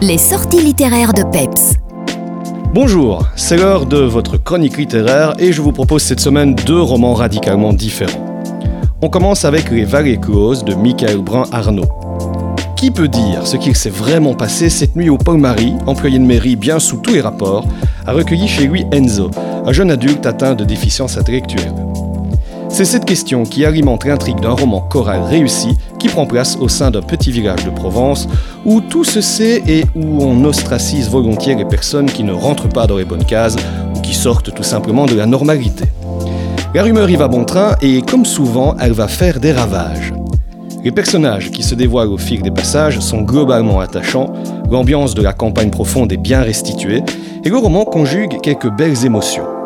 Les sorties littéraires de Peps. Bonjour, c'est l'heure de votre chronique littéraire et je vous propose cette semaine deux romans radicalement différents. On commence avec Les Vallées Closes de Michael Brun-Arnaud. Qui peut dire ce qu'il s'est vraiment passé cette nuit où Paul Marie, employé de mairie bien sous tous les rapports, a recueilli chez lui Enzo, un jeune adulte atteint de déficience intellectuelle? C'est cette question qui alimente l'intrigue d'un roman choral réussi qui prend place au sein d'un petit village de Provence où tout se sait et où on ostracise volontiers les personnes qui ne rentrent pas dans les bonnes cases ou qui sortent tout simplement de la normalité. La rumeur y va bon train et comme souvent, elle va faire des ravages. Les personnages qui se dévoilent au fil des passages sont globalement attachants, l'ambiance de la campagne profonde est bien restituée, et le roman conjugue quelques belles émotions.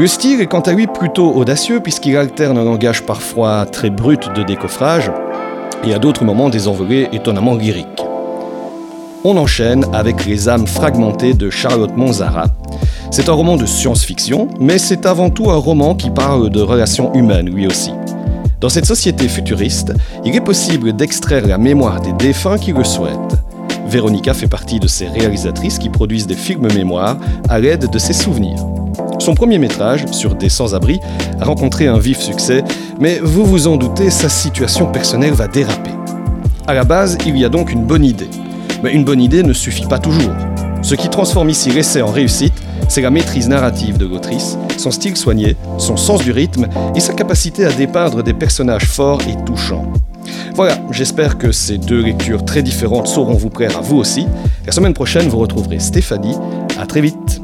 Le style est quant à lui plutôt audacieux puisqu'il alterne un langage parfois très brut de décoffrage et à d'autres moments des envolées étonnamment lyriques. On enchaîne avec Les âmes fragmentées de Charlotte Monzara. C'est un roman de science-fiction, mais c'est avant tout un roman qui parle de relations humaines lui aussi. Dans cette société futuriste, il est possible d'extraire la mémoire des défunts qui le souhaitent. Véronica fait partie de ces réalisatrices qui produisent des films mémoires à l'aide de ses souvenirs. Son premier métrage, sur des sans-abri, a rencontré un vif succès, mais vous vous en doutez, sa situation personnelle va déraper. À la base, il y a donc une bonne idée. Mais une bonne idée ne suffit pas toujours. Ce qui transforme ici l'essai en réussite, c'est la maîtrise narrative de l'autrice, son style soigné, son sens du rythme et sa capacité à dépeindre des personnages forts et touchants. Voilà, j'espère que ces deux lectures très différentes sauront vous plaire à vous aussi. La semaine prochaine, vous retrouverez Stéphanie. À très vite.